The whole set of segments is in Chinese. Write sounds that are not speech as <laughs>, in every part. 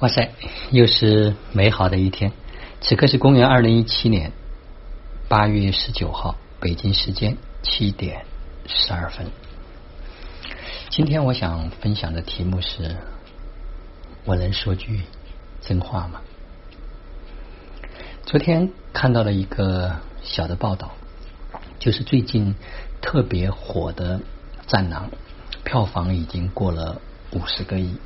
哇塞，又是美好的一天。此刻是公元二零一七年八月十九号，北京时间七点十二分。今天我想分享的题目是：我能说句真话吗？昨天看到了一个小的报道，就是最近特别火的《战狼》，票房已经过了五十个亿。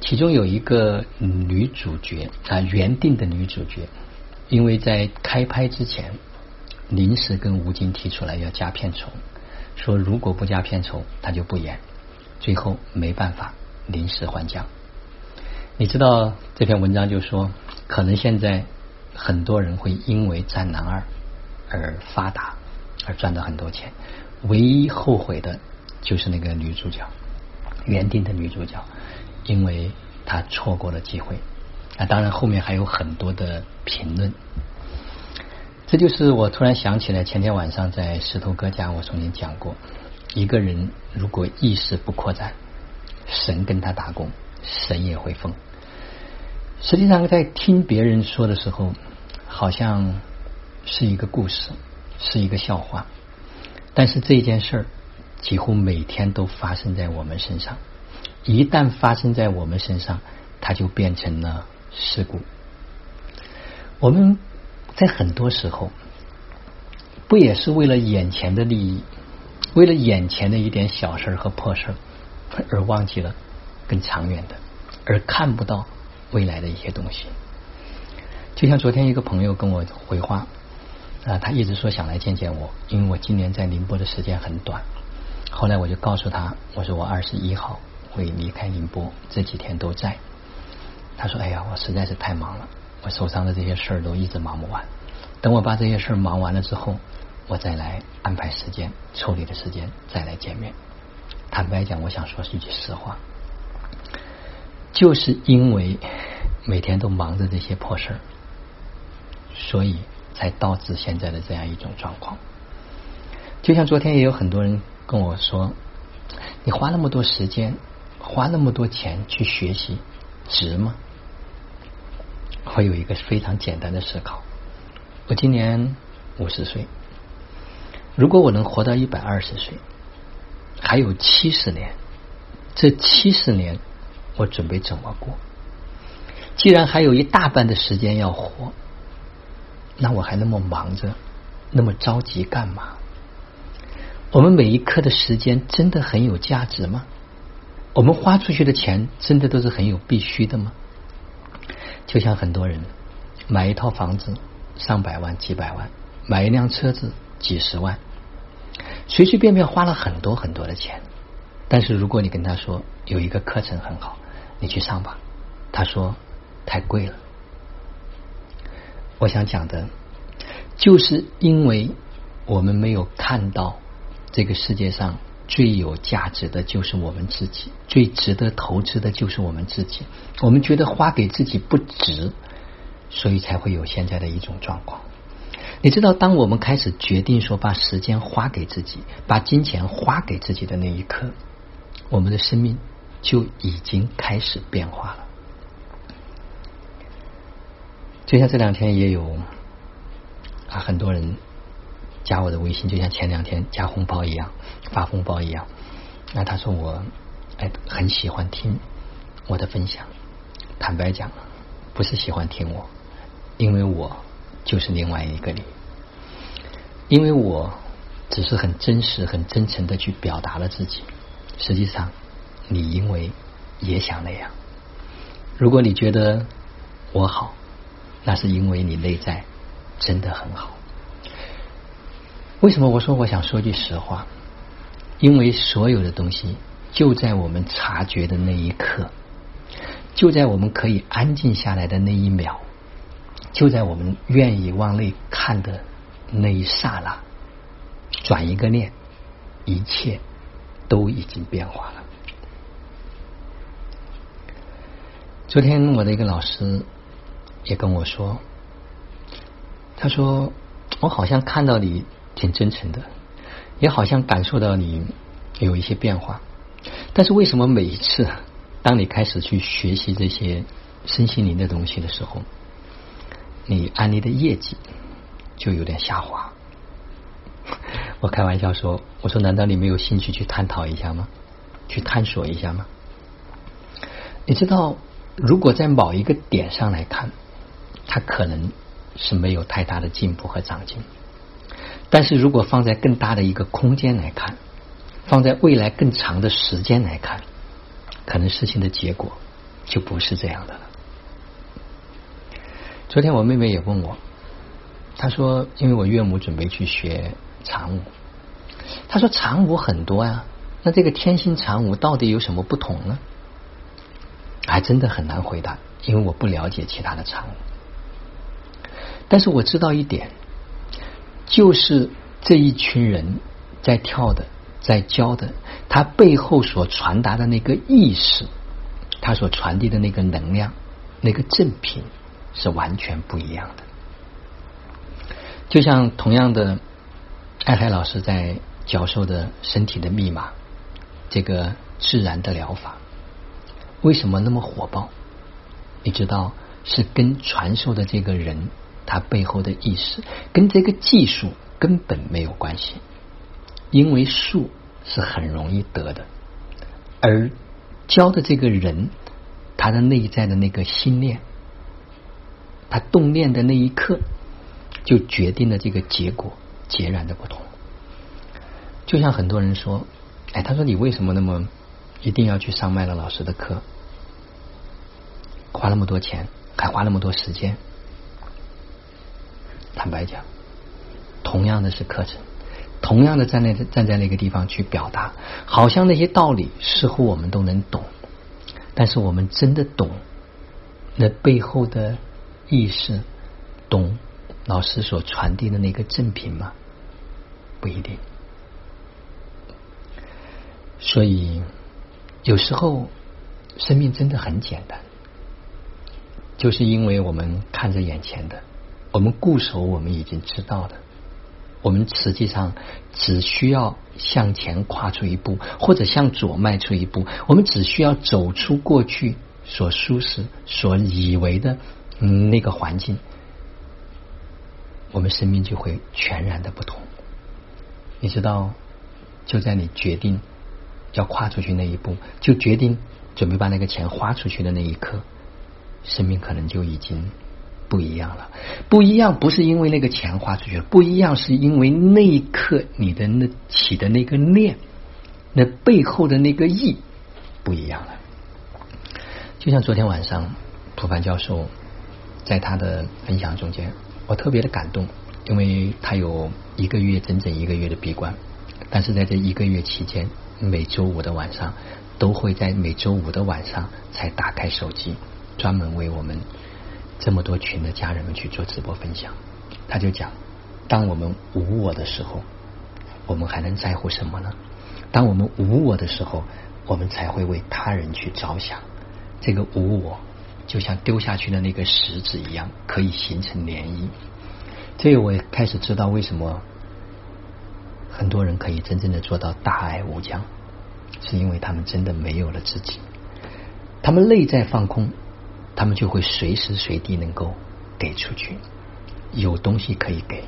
其中有一个女主角啊，原定的女主角，因为在开拍之前临时跟吴京提出来要加片酬，说如果不加片酬，他就不演。最后没办法，临时换将。你知道这篇文章就说，可能现在很多人会因为《战狼二》而发达，而赚到很多钱。唯一后悔的就是那个女主角，原定的女主角。因为他错过了机会，啊，当然后面还有很多的评论。这就是我突然想起来，前天晚上在石头哥家，我曾经讲过，一个人如果意识不扩展，神跟他打工，神也会疯。实际上，在听别人说的时候，好像是一个故事，是一个笑话，但是这件事儿几乎每天都发生在我们身上。一旦发生在我们身上，它就变成了事故。我们在很多时候，不也是为了眼前的利益，为了眼前的一点小事和破事而忘记了更长远的，而看不到未来的一些东西。就像昨天一个朋友跟我回话啊，他一直说想来见见我，因为我今年在宁波的时间很短。后来我就告诉他，我说我二十一号。会离开宁波，这几天都在。他说：“哎呀，我实在是太忙了，我手上的这些事儿都一直忙不完。等我把这些事儿忙完了之后，我再来安排时间、抽离的时间再来见面。”坦白讲，我想说是一句实话，就是因为每天都忙着这些破事儿，所以才导致现在的这样一种状况。就像昨天也有很多人跟我说：“你花那么多时间。”花那么多钱去学习，值吗？我有一个非常简单的思考。我今年五十岁，如果我能活到一百二十岁，还有七十年，这七十年我准备怎么过？既然还有一大半的时间要活，那我还那么忙着，那么着急干嘛？我们每一刻的时间真的很有价值吗？我们花出去的钱真的都是很有必须的吗？就像很多人买一套房子上百万几百万，买一辆车子几十万，随随便便花了很多很多的钱。但是如果你跟他说有一个课程很好，你去上吧，他说太贵了。我想讲的，就是因为我们没有看到这个世界上。最有价值的就是我们自己，最值得投资的就是我们自己。我们觉得花给自己不值，所以才会有现在的一种状况。你知道，当我们开始决定说把时间花给自己，把金钱花给自己的那一刻，我们的生命就已经开始变化了。就像这两天也有啊，很多人。加我的微信，就像前两天加红包一样，发红包一样。那他说我哎很喜欢听我的分享，坦白讲，不是喜欢听我，因为我就是另外一个你，因为我只是很真实、很真诚的去表达了自己。实际上，你因为也想那样。如果你觉得我好，那是因为你内在真的很好。为什么我说我想说句实话？因为所有的东西就在我们察觉的那一刻，就在我们可以安静下来的那一秒，就在我们愿意往内看的那一刹那，转一个念，一切都已经变化了。昨天我的一个老师也跟我说，他说我好像看到你。挺真诚的，也好像感受到你有一些变化，但是为什么每一次当你开始去学习这些身心灵的东西的时候，你安利的业绩就有点下滑。<laughs> 我开玩笑说：“我说，难道你没有兴趣去探讨一下吗？去探索一下吗？”你知道，如果在某一个点上来看，它可能是没有太大的进步和长进；但是如果放在更大的一个空间来看，放在未来更长的时间来看，可能事情的结果就不是这样的了。昨天我妹妹也问我，她说：“因为我岳母准备去学。”常舞，她说常舞很多呀，那这个天心常舞到底有什么不同呢？还真的很难回答，因为我不了解其他的常舞。但是我知道一点，就是这一群人在跳的，在教的，他背后所传达的那个意识，他所传递的那个能量，那个正品是完全不一样的。就像同样的。艾海老师在教授的身体的密码，这个自然的疗法为什么那么火爆？你知道是跟传授的这个人他背后的意识，跟这个技术根本没有关系，因为术是很容易得的，而教的这个人他的内在的那个心念，他动念的那一刻，就决定了这个结果。截然的不同，就像很多人说：“哎，他说你为什么那么一定要去上麦乐老师的课，花那么多钱，还花那么多时间？”坦白讲，同样的是课程，同样的站在站在那个地方去表达，好像那些道理似乎我们都能懂，但是我们真的懂那背后的意识，懂老师所传递的那个正品吗？不一定，所以有时候生命真的很简单，就是因为我们看着眼前的，我们固守我们已经知道的，我们实际上只需要向前跨出一步，或者向左迈出一步，我们只需要走出过去所舒适、所以为的那个环境，我们生命就会全然的不同。你知道，就在你决定要跨出去那一步，就决定准备把那个钱花出去的那一刻，生命可能就已经不一样了。不一样不是因为那个钱花出去了，不一样是因为那一刻你的那起的那个念，那背后的那个意不一样了。就像昨天晚上普凡教授在他的分享中间，我特别的感动。因为他有一个月整整一个月的闭关，但是在这一个月期间，每周五的晚上都会在每周五的晚上才打开手机，专门为我们这么多群的家人们去做直播分享。他就讲，当我们无我的时候，我们还能在乎什么呢？当我们无我的时候，我们才会为他人去着想。这个无我，就像丢下去的那个石子一样，可以形成涟漪。这个我也开始知道为什么很多人可以真正的做到大爱无疆，是因为他们真的没有了自己，他们内在放空，他们就会随时随地能够给出去，有东西可以给。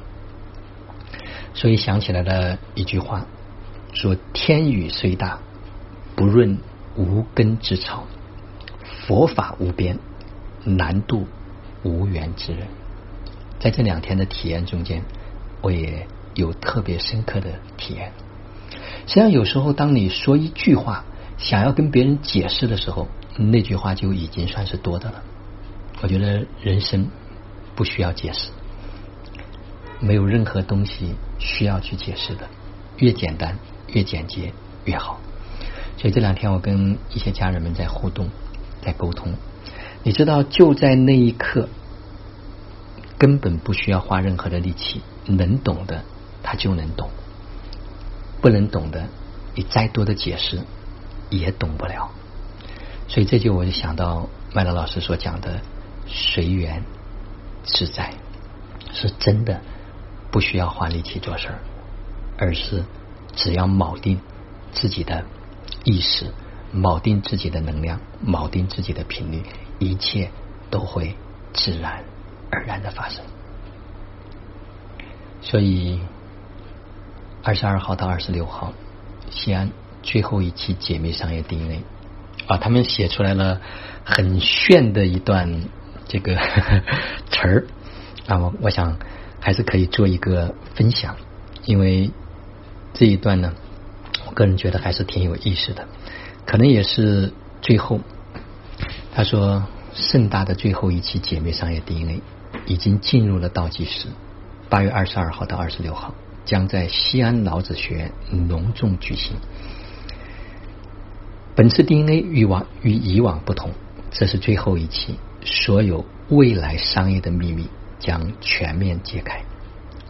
所以想起来了一句话，说天宇虽大，不润无根之草；佛法无边，难渡无缘之人。在这两天的体验中间，我也有特别深刻的体验。实际上，有时候当你说一句话，想要跟别人解释的时候，那句话就已经算是多的了。我觉得人生不需要解释，没有任何东西需要去解释的，越简单越简洁越好。所以这两天我跟一些家人们在互动，在沟通。你知道，就在那一刻。根本不需要花任何的力气，能懂的他就能懂，不能懂的，你再多的解释也懂不了。所以这就我就想到麦乐老师所讲的随缘自在，是真的不需要花力气做事儿，而是只要铆定自己的意识，铆定自己的能量，铆定自己的频率，一切都会自然而然的发生。所以，二十二号到二十六号，西安最后一期解密商业 DNA 啊，他们写出来了很炫的一段这个 <laughs> 词儿啊，我我想还是可以做一个分享，因为这一段呢，我个人觉得还是挺有意思的。可能也是最后，他说盛大的最后一期姐妹商业 DNA 已经进入了倒计时，八月二十二号到二十六号将在西安老子学院隆重举行。本次 DNA 与往与以往不同，这是最后一期，所有未来商业的秘密将全面揭开，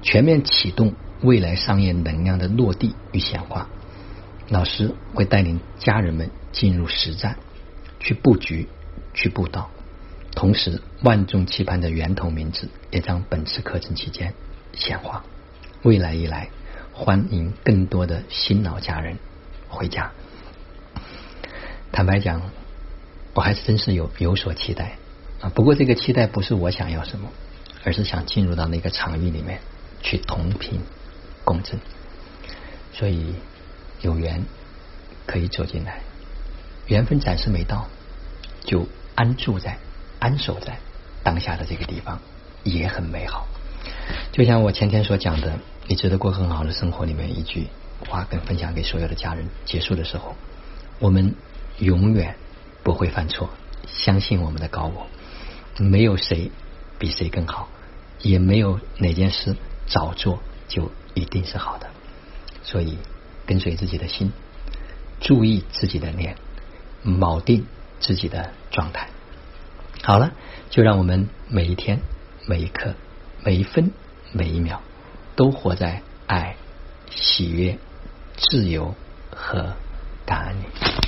全面启动未来商业能量的落地与显化。老师会带领家人们进入实战，去布局，去布道。同时，万众期盼的源头名字也将本次课程期间显化。未来一来，欢迎更多的新老家人回家。坦白讲，我还是真是有有所期待啊。不过，这个期待不是我想要什么，而是想进入到那个场域里面去同频共振。所以。有缘可以走进来，缘分暂时没到，就安住在、安守在当下的这个地方，也很美好。就像我前天所讲的，你值得过很好的生活里面一句话，跟分享给所有的家人。结束的时候，我们永远不会犯错，相信我们的高我，没有谁比谁更好，也没有哪件事早做就一定是好的，所以。跟随自己的心，注意自己的念，锚定自己的状态。好了，就让我们每一天、每一刻、每一分、每一秒，都活在爱、喜悦、自由和感恩里。